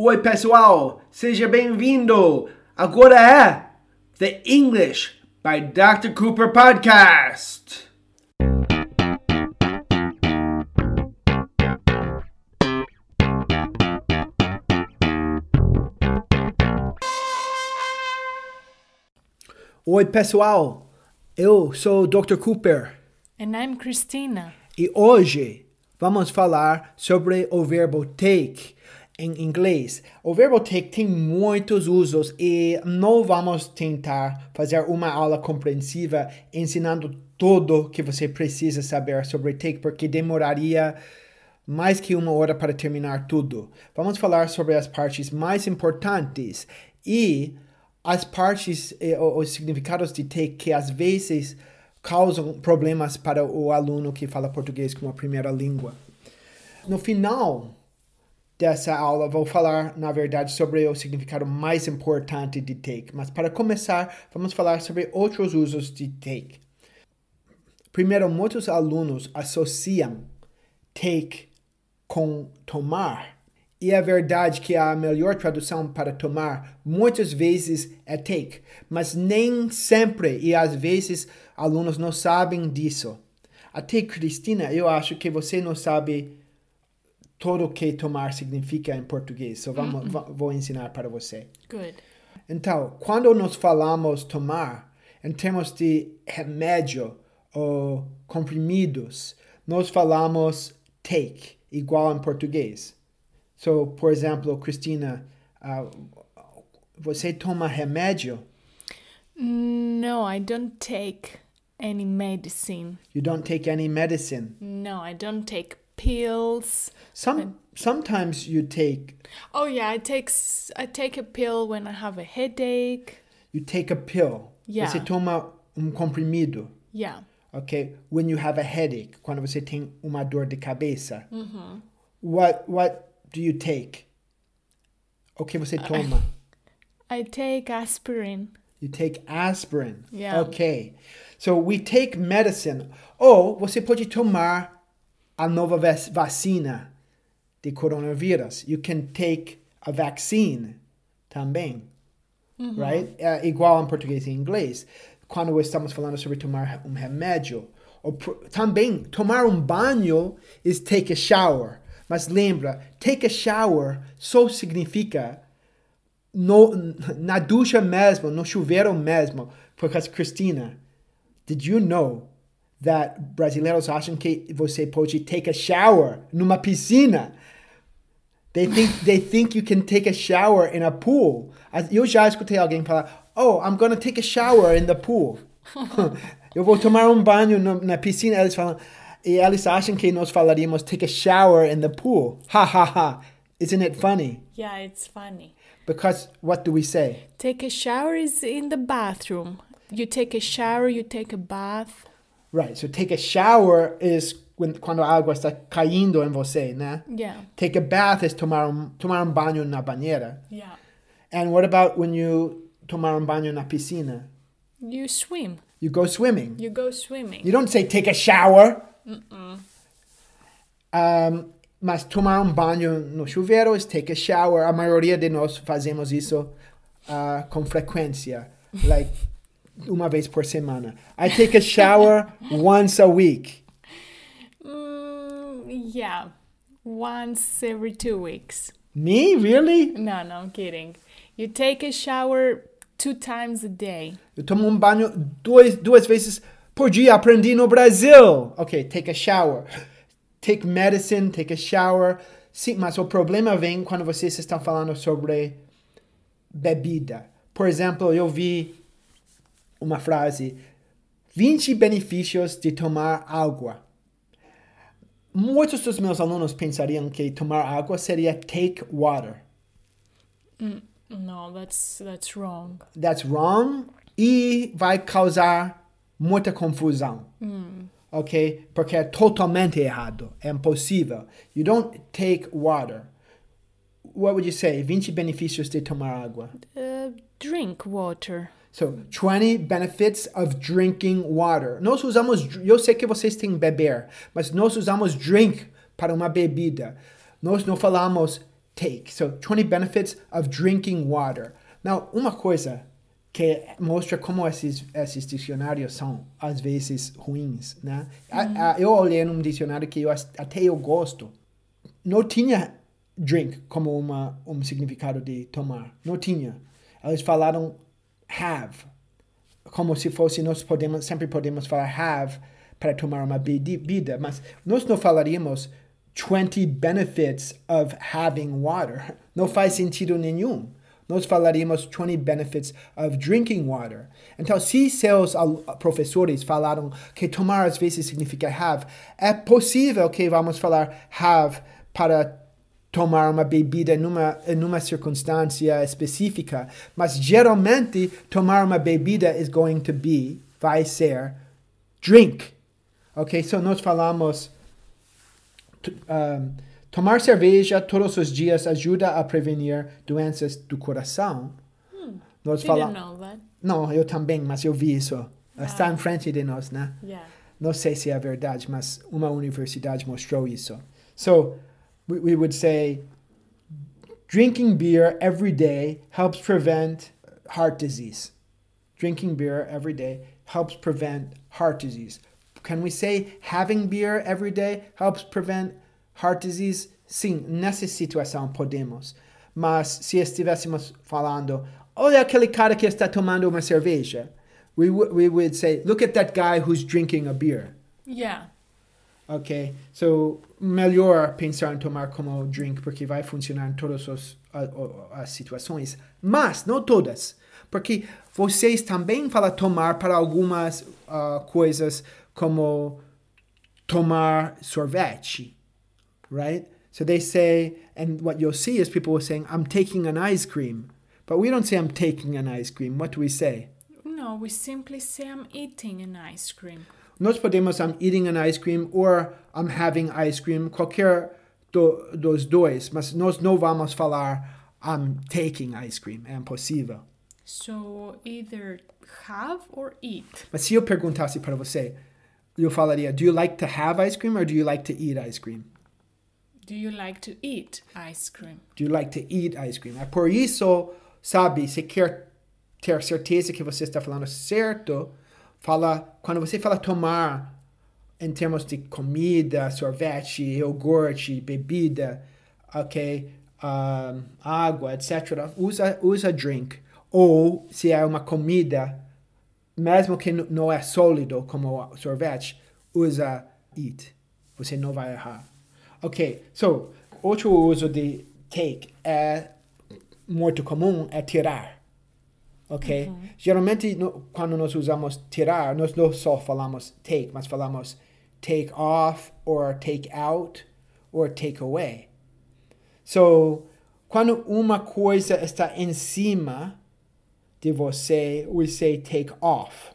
Oi, pessoal, seja bem-vindo. Agora é The English by Dr. Cooper Podcast. Oi, pessoal. Eu sou o Dr. Cooper And I'm Christina. e hoje vamos falar sobre o verbo take em inglês. O verbo take tem muitos usos e não vamos tentar fazer uma aula compreensiva ensinando tudo que você precisa saber sobre take, porque demoraria mais que uma hora para terminar tudo. Vamos falar sobre as partes mais importantes e as partes, eh, os significados de take que às vezes causam problemas para o aluno que fala português como a primeira língua. No final dessa aula, vou falar, na verdade, sobre o significado mais importante de take. Mas para começar, vamos falar sobre outros usos de take. Primeiro, muitos alunos associam take com tomar. E é verdade que a melhor tradução para tomar muitas vezes é take, mas nem sempre e às vezes alunos não sabem disso. Até Cristina, eu acho que você não sabe tudo que tomar significa em português, vamos, va- vou ensinar para você. Good. Então, quando nós falamos tomar, em termos de remédio ou comprimidos, nós falamos take, igual em português. So, por exemplo, Cristina, ah, você toma remédio? No, I don't take any medicine. You don't take any medicine. No, I don't take pills. Some, sometimes you take Oh yeah, I take I take a pill when I have a headache. you take a pill. Yeah. Você toma um comprimido. Yeah. okay? When you have a headache, quando você tem uma dor de cabeça, what what do you take? O que você toma? I take aspirin. You take aspirin. Yeah. Okay. So we take medicine. Ou você pode tomar a nova vac- vacina de coronavírus. You can take a vaccine também. Right? É igual em português e inglês. Quando estamos falando sobre tomar um remédio. Ou também, tomar um banho is take a shower. Mas lembra, take a shower só significa no, na ducha mesmo, no chuveiro mesmo. Porque, Cristina, did you know that brasileiros acham que você pode take a shower numa piscina? They think, they think you can take a shower in a pool. Eu já escutei alguém falar, oh, I'm gonna take a shower in the pool. Eu vou tomar um banho no- na piscina. Eles falam, e eles acham que nós falaríamos take a shower in the pool. Ha ha ha. Isn't it funny? Yeah, it's funny. Because what do we say? Take a shower is in the bathroom. You take a shower, you take a bath. Right, so take a shower is when, quando a água está caindo em você, né? Yeah. Take a bath is tomar um, tomar um banho na banheira. Yeah. And what about when you tomar um banho na piscina? You swim. You go swimming. You go swimming. You don't say take a shower. Um, mas tomar um banho no chuveiro is take a shower. A maioria de nós fazemos isso uh, com frequência, like uma vez por semana. I take a shower once a week. Mm, yeah. Once every two weeks. Me, really? No, no, I'm kidding. You take a shower two times a day. Eu tomo um banho dois, duas vezes por dia. Aprendi no Brasil. Ok, take a shower. Take medicine, take a shower. Sim, mas o problema vem quando vocês estão falando sobre bebida. Por exemplo, eu vi uma frase: 20 benefícios de tomar água. Muitos dos meus alunos pensariam que tomar água seria take water. No, that's that's wrong. that's wrong e vai causar muita confusão. Ok? Porque é totalmente errado. É impossível. You don't take water. What would you say? 20 benefícios de tomar água. Uh, drink water. So, 20 benefits of drinking water. Nós usamos, eu sei que vocês têm beber, mas nós usamos drink para uma bebida. Nós não falamos take. So 20 benefits of drinking water. Now, uma coisa que mostra como esses, esses dicionários são às vezes ruins, né? A- a- eu olhei num dicionário que eu, até eu gosto. Não tinha drink como uma, um significado de tomar. Não tinha. Eles falaram have. Como se fosse nós podemos sempre podemos falar have para tomar uma bebida, mas nós não falaríamos 20 benefits of having water. Não faz sentido nenhum. Nós falaríamos 20 benefits of drinking water. Então, se seus professores falaram que tomar às vezes significa have, é possível que vamos falar have para tomar uma bebida numa, em uma circunstância específica, mas geralmente tomar uma bebida is going to be, vai ser, drink. Ok? So nós falamos, um, tomar cerveja todos os dias ajuda a prevenir doenças do coração. Nós Didn't falamos, não, eu também, mas eu vi isso. Está em frente de nós, né? Yeah. Não sei se é verdade, mas uma universidade mostrou isso. So, we, we would say drinking beer every day helps prevent heart disease. Drinking beer every day helps prevent heart disease. Can we say having beer every day helps prevent heart disease? Sim, nessa situação podemos. Mas se estivéssemos falando, olha aquele cara que está tomando uma cerveja, we, we would say, look at that guy who's drinking a beer. Yeah. Ok? So, melhor pensar em tomar como drink, porque vai funcionar em todas as, a- a- as situações. Mas, não todas. Porque vocês também falam tomar para algumas ah, coisas, como tomar sorvete. Right? So they say, and what you'll see is people saying, I'm taking an ice cream. But we don't say, I'm taking an ice cream. What do we say? No, we simply say I'm eating an ice cream. Nós podemos I'm eating an ice cream or I'm having ice cream, qualquer do, dos dois, mas nós não vamos falar I'm taking ice cream, é impossível. So either have or eat. Mas se eu perguntasse para você, eu falaria, do you like to have ice cream or do you like to eat ice cream? Do you like to eat ice cream? Do you like to eat ice cream? É por isso, sabe, se quer ter certeza que você está falando certo, fala, quando você fala tomar em termos de comida, sorvete, iogurte, bebida, ok, um, água, etc., usa, usa drink. Ou, se é uma comida, mesmo que não é sólido, como sorvete, usa eat. Você não vai errar. Ok, so, outro uso de take é muito comum, é tirar. Ok? Geralmente, no- quando nós usamos tirar, nós não só falamos take, mas falamos take off, or take out, or take away. So, quando uma coisa está em cima de você, we say take off.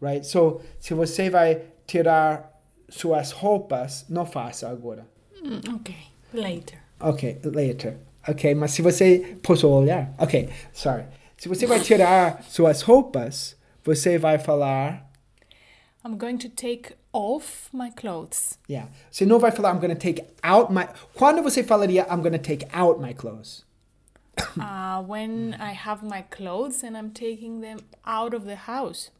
Right? So, se você vai tirar suas roupas, não faça agora. Mm, okay, later. Ok, later. Ok, mas se você. Posso olhar? Ok, sorry. Se você vai tirar suas roupas, você vai falar. I'm going to take off my clothes. Yeah. Você não vai falar I'm gonna take out my. Quando você falaria I'm gonna take out my clothes? uh, when I have my clothes and I'm taking them out of the house.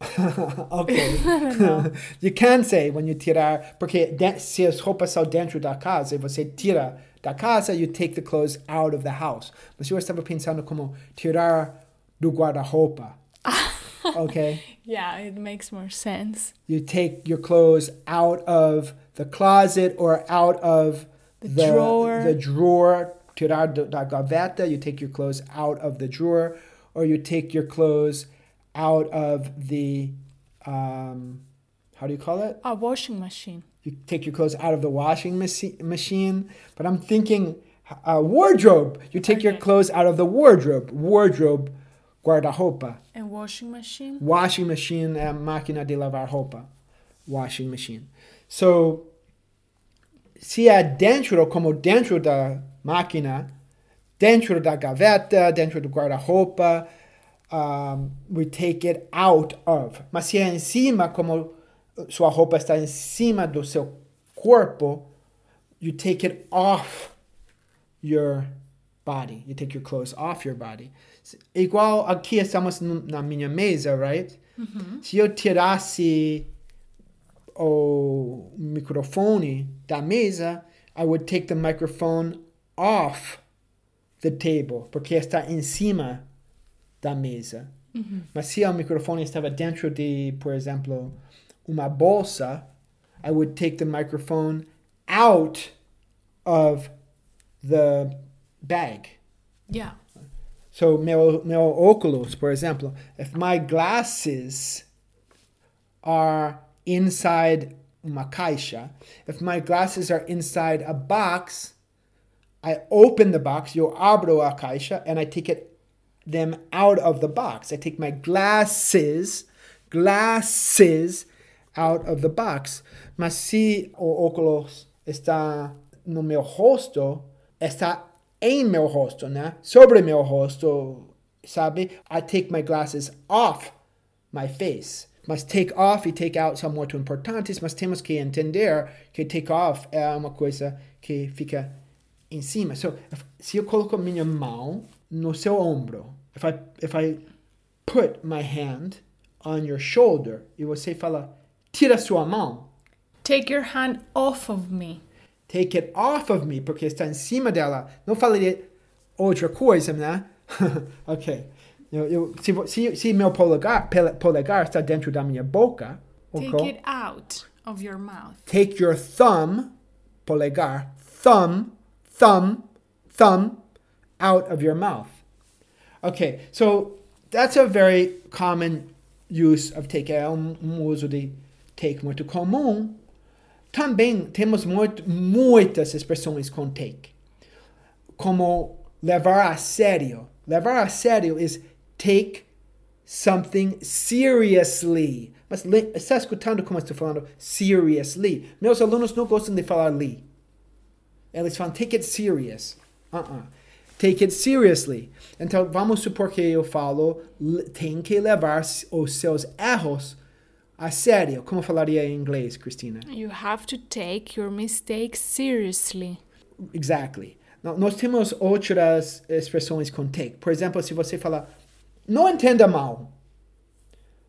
ok. you can say when you tirar. Porque de- se as roupas são dentro da casa e você tira da casa, you take the clothes out of the house. Mas eu estava pensando como tirar do guarda-roupa. ok? Yeah, it makes more sense. you take your clothes out of the closet or out of The drawer. the drawer tirar da da gaveta you take your clothes out of the drawer or you take your clothes out of the um, how do you call it A washing machine. You take your clothes out of the washing machine but i'm thinking uh, wardrobe you take your clothes out of the wardrobe wardrobe guarda-roupa A washing machine. Washing machine a máquina de lavar roupa. Washing machine. So, se é dentro, como dentro da máquina, dentro da gaveta, dentro do guarda-roupa, um, we take it out of. Mas se é em cima, como sua roupa está em cima do seu corpo, you take it off your body. You take your clothes off your body. Igual aqui estamos na minha mesa, right? Se eu tirasse o microfone da mesa, I would take the microphone off the table, porque está em cima da mesa. Mas se o microfone estava dentro de, por exemplo, uma bolsa, I would take the microphone out of the bag. Yeah. So meu, meu óculos, por example, if my glasses are inside uma caixa, if my glasses are inside a box, I open the box, eu abro a caixa, and I take it them out of the box. I take my glasses, glasses out of the box. Mas se o óculos está no meu rosto, está em meu rosto, né? Sobre meu rosto, sabe? I take my glasses off my face. Mas take off e take out são muito importantes, mas temos que entender que take off é uma coisa que fica em cima. So, if, se eu coloco minha mão no seu ombro, if I, if I put my hand on your shoulder, e você fala, tira sua mão, Take your hand off of me. take it off of me, porque está em cima dela. Não falaria outra coisa, né? ok. Eu, eu, se, se, se meu polegar, polegar está dentro da minha boca, Take ok? it out of your mouth. take your thumb, polegar, thumb, thumb, thumb out of your mouth. Okay, so that's a very common use of take. É um, um uso de take muito comum. Também temos muito, muitas expressões com take. Como levar a sério. Levar a sério is take something seriously. Mas está escutando como estou falando seriously? Meus alunos não gostam de falar li. Eles falam take it serious. Uh-uh. Take it seriously. Então vamos supor que eu falo tem que levar os seus erros a sério. Como falaria em inglês, Cristina? You have to take your mistakes seriously. Exactly. Nós temos outras expressões com take. Por exemplo, se você falar, não entenda mal.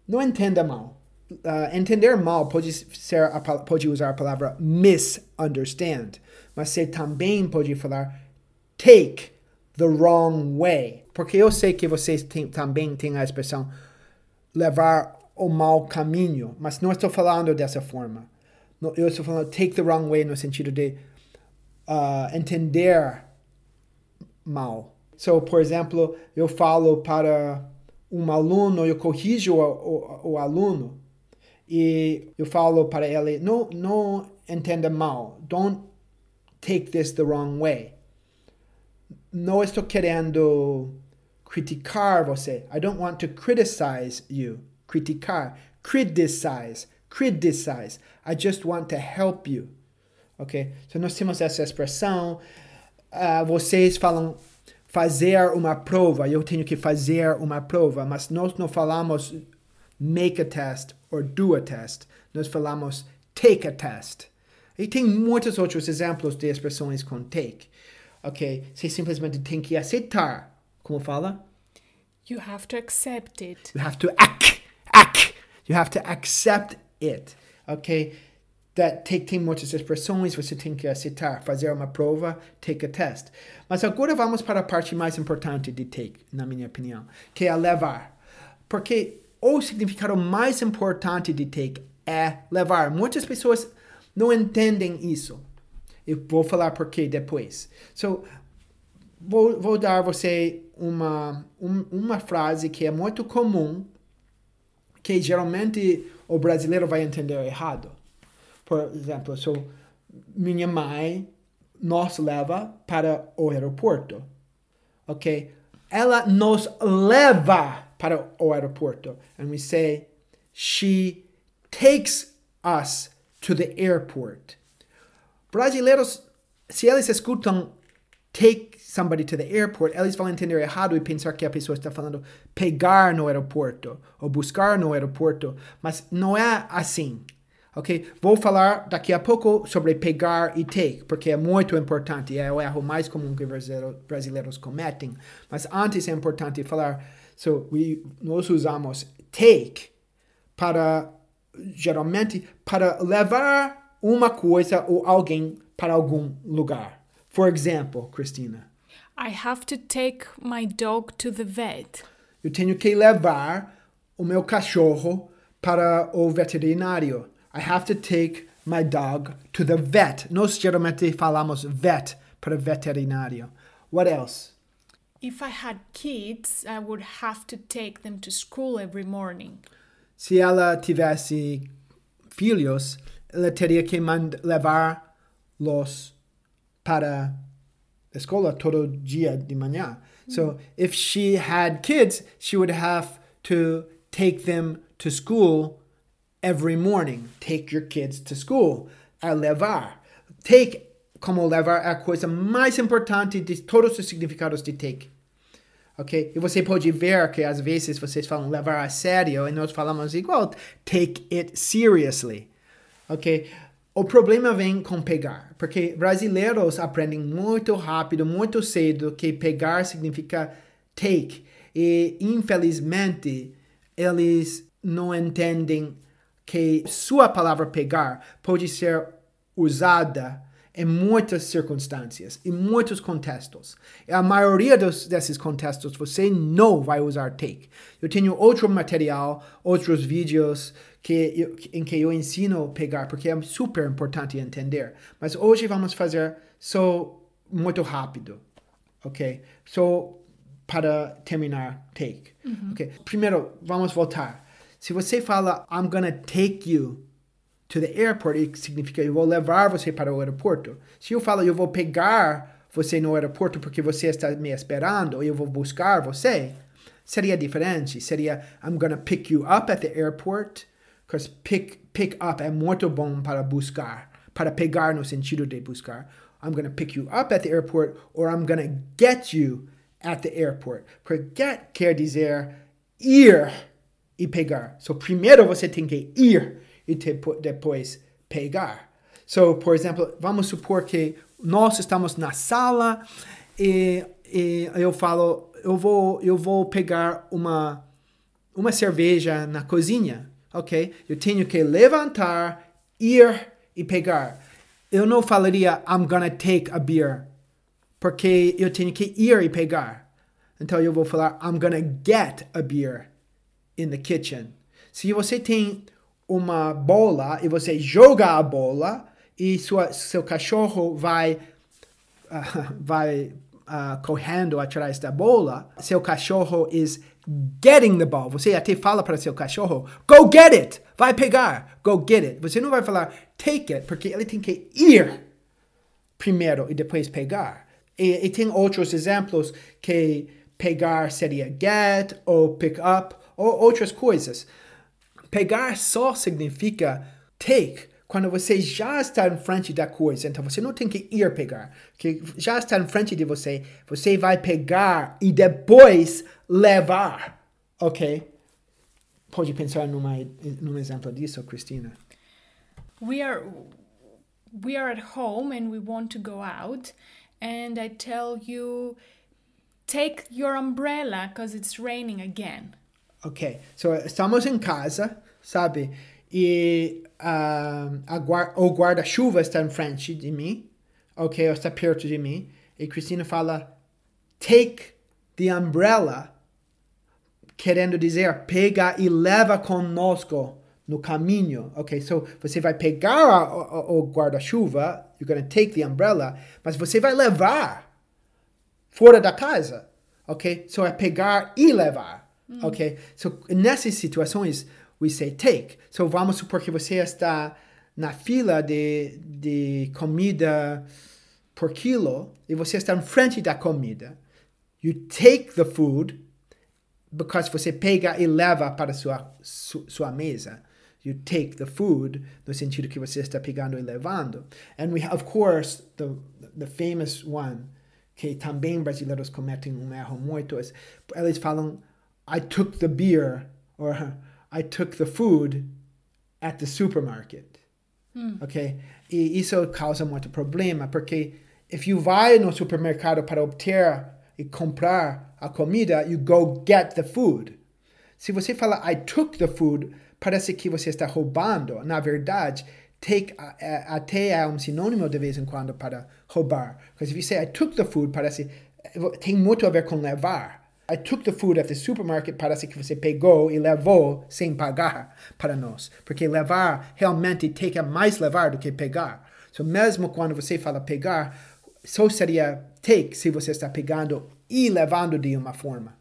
Não entenda mal. Ah, entender mal pode, ser a, pode usar a palavra misunderstand. Mas você também pode falar take the wrong way. Porque eu sei que vocês têm- também têm a expressão levar o mau caminho, mas não estou falando dessa forma. Eu estou falando take the wrong way no sentido de ah, entender mal. So, por exemplo, eu falo para um aluno, eu corrijo o, o, o aluno e eu falo para ele, não, não entenda mal, don't take this the wrong way. Não estou querendo criticar você. I don't want to criticize you. Criticar. Criticize. Criticize. I just want to help you. Ok? Então nós temos essa expressão. Ah, vocês falam fazer uma prova. Eu tenho que fazer uma prova. Mas nós não falamos make a test or do a test. Nós falamos take a test. E tem muitos outros exemplos de expressões com take. Ok? Você simplesmente tem que aceitar. Como fala? You have to accept it. You have to act, act. You have to accept it. Ok? That take tem muitas expressões, você tem que aceitar, fazer uma prova, take a test. Mas agora vamos para a parte mais importante de take, na minha opinião, que é levar. Porque o significado mais importante de take é levar. Muitas pessoas não entendem isso. Eu vou falar por quê depois. So, vou, vou dar você uma, um- uma frase que é muito comum, que geralmente o brasileiro vai entender errado. Por exemplo, so, minha mãe nos leva para o aeroporto, ok? Ela nos leva para o aeroporto. And we say, she takes us to the airport. Brasileiros, se eles escutam take somebody to the airport, eles vão entender errado e pensar que a pessoa está falando pegar no aeroporto ou buscar no aeroporto, mas não é assim. ok? Vou falar daqui a pouco sobre pegar e take, porque é muito importante, é o erro mais comum que brasileiros, cometem. Mas antes é importante falar, so, we, nós usamos take para, geralmente, para levar uma coisa ou alguém para algum lugar. For example, Cristina. I have to take my dog to the vet. Eu tenho que levar o meu cachorro para o veterinário. I have to take my dog to the vet. Nós geralmente falamos vet para veterinário. What else? If I had kids, I would have to take them to school every morning. Se ela tivesse filhos, ela teria que levá-los para escola todo dia de manhã. So if she had kids, she would have to take them to school every morning. Take your kids to school. A levar. Take como levar é a coisa mais importante de todos os significados de take. Ok? E você pode ver que às vezes vocês falam levar a sério e nós falamos igual. Take it seriously. Ok? O problema vem com pegar, porque brasileiros aprendem muito rápido, muito cedo que pegar significa take. E infelizmente eles não entendem que sua palavra pegar pode ser usada em muitas circunstâncias, em muitos contextos. E a maioria dos, desses contextos você não vai usar take. Eu tenho outro material, outros vídeos que eu, em que eu ensino pegar, porque é super importante entender. Mas hoje vamos fazer só muito rápido, ok? Só para terminar take, Uhum. ok? Primeiro, vamos voltar. Se você fala I'm gonna take you to the airport, significa eu vou levar você para o aeroporto. Se eu falo eu vou pegar você no aeroporto porque você está me esperando, eu vou buscar você, seria diferente. Seria I'm gonna pick you up at the airport, because pick, pick up é muito bom para buscar, para pegar no sentido de buscar. I'm gonna pick you up at the airport or I'm gonna get you at the airport. Porque get quer dizer ir e pegar. So, primeiro você tem que ir e depois pegar. So, por exemplo, vamos supor que nós estamos na sala e, e eu falo, eu vou, eu vou pegar uma, uma cerveja na cozinha, ok? Eu tenho que levantar, ir e pegar. Eu não falaria I'm gonna take a beer, porque eu tenho que ir e pegar. Então eu vou falar I'm gonna get a beer in the kitchen. Se você tem uma bola e você joga a bola e sua, seu cachorro vai ah, vai ah, correndo atrás da bola, seu cachorro is getting the ball. Você até fala para seu cachorro, go get it, vai pegar, go get it. Você não vai falar take it, porque ele tem que ir primeiro e depois pegar. E, e tem outros exemplos que pegar seria get ou pick up ou outras coisas. Pegar só significa take quando você já está em frente da coisa. Então você não tem que ir pegar, que já está em frente de você. Você vai pegar e depois levar, ok? Pode pensar numa, num exemplo disso, Cristina? We are we are at home and we want to go out and I tell you take your umbrella because it's raining again. Ok, so estamos em casa, sabe? E guar o guarda-chuva está em frente de mim, ok? Ou está perto de mim. E Cristina fala, take the umbrella, querendo dizer, pega e leva conosco no caminho, ok? So você vai pegar o guarda-chuva, you're gonna take the umbrella, mas você vai levar fora da casa, ok? So é pegar e levar, ok? So nessas situações, we say take. So vamos supor que você está na fila de, de comida por quilo e você está em frente da comida. You take the food because você pega e leva para sua, su, sua mesa. You take the food no sentido que você está pegando e levando. And we, of course, the, the famous one, que também brasileiros cometem um erro muito, é, eles falam, I took the beer, or I took the food at the supermarket. Ok? E isso causa muito problema, porque if you vai no supermercado para obter e comprar a comida, you go get the food. Se você fala I took the food, parece que você está roubando. Na verdade, take até é um sinônimo de vez em quando para roubar. If you say I took the food, parece tem muito a ver com levar. I took the food at the supermarket parece que você pegou e levou sem pagar para nós. Porque levar realmente take é mais levar do que pegar. So mesmo quando você fala pegar, só seria take se você está pegando e levando de uma forma.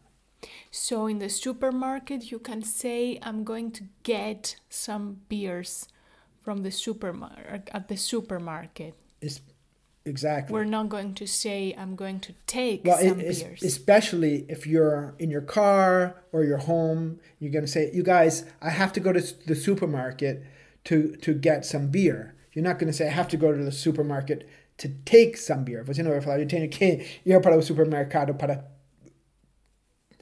So in the supermarket, you can say, I'm going to get some beers from the supermarket at the supermarket. It's, exactly. We're not going to say, I'm going to take well, some it- beers. especially if you're in your car or your home, you're gonna say, "You guys, I have to go to the supermarket to to get some beer." You're not gonna say, "I have to go to the supermarket to take some beer." Você não vai falar, "Eu tenho que ir para o supermercado para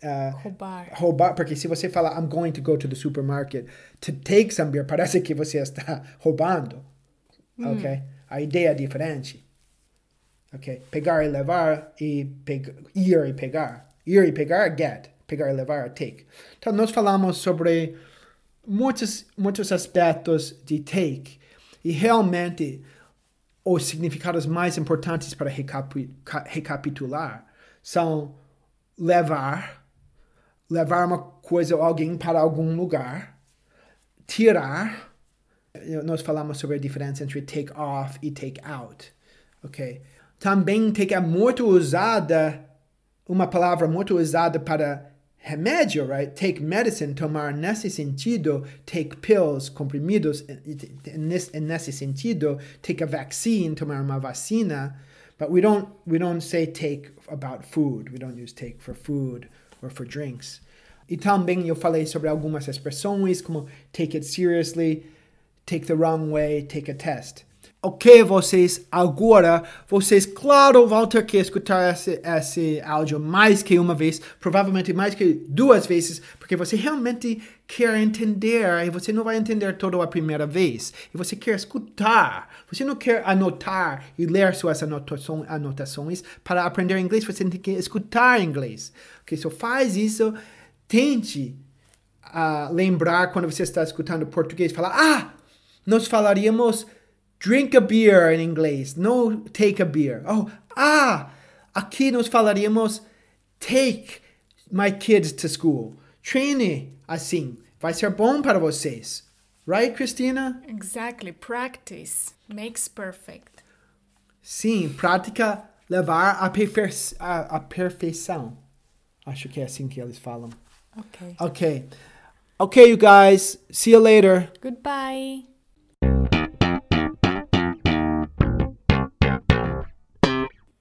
ah, Roubar. roubar", porque se você falar, "I'm going to go to the supermarket to take some beer", parece que você está roubando, ok? A ideia é diferente. Ok? Pegar e levar e peg ir e pegar. Ir e pegar get. Pegar e levar take. Então, nós falamos sobre muitos, muitos aspectos de take. E realmente, os significados mais importantes para recapi ca- recapitular são levar, levar uma coisa ou alguém para algum lugar, tirar. Nós falamos sobre a diferença entre take off e take out. Ok? Também take é muito usada, uma palavra muito usada para remédio, right? Take medicine, tomar nesse sentido, take pills, comprimidos, nesse nesse sentido, take a vaccine, tomar uma vacina. But we don't we don't say take about food. We don't use take for food or for drinks. E também eu falei sobre algumas expressões como take it seriously, take the wrong way, take a test. Ok, vocês, agora, vocês, claro, vão ter que escutar esse, esse áudio mais que uma vez, provavelmente mais que duas vezes, porque você realmente quer entender e você não vai entender toda a primeira vez. E você quer escutar, você não quer anotar e ler suas anotações, para aprender inglês, você tem que escutar inglês. Ok, só faz isso, tente a lembrar quando você está escutando português, falar, ah, nós falaríamos drink a beer em inglês, no take a beer. Oh, ah, aqui nós falaríamos take my kids to school. Treine assim, vai ser bom para vocês. Right, Cristina? Exactly. Practice makes perfect. Sim, prática levar a, perfe a, a perfeição. Acho que é assim que eles falam. Okay. Okay. Okay, you guys. See you later. Goodbye.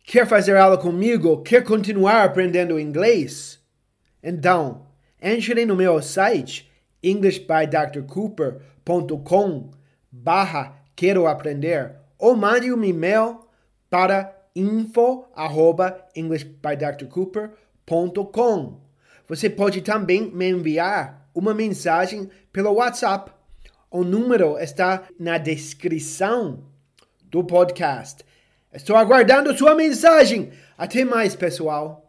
Quer fazer aula comigo? Quer continuar aprendendo inglês? Então, entre no meu site englishbydrcooper.com barra quero aprender ou mande um e-mail para info arroba englishbydrcooper.com Você pode também me enviar uma mensagem pelo WhatsApp. O número está na descrição do podcast. Estou aguardando sua mensagem. Até mais, pessoal.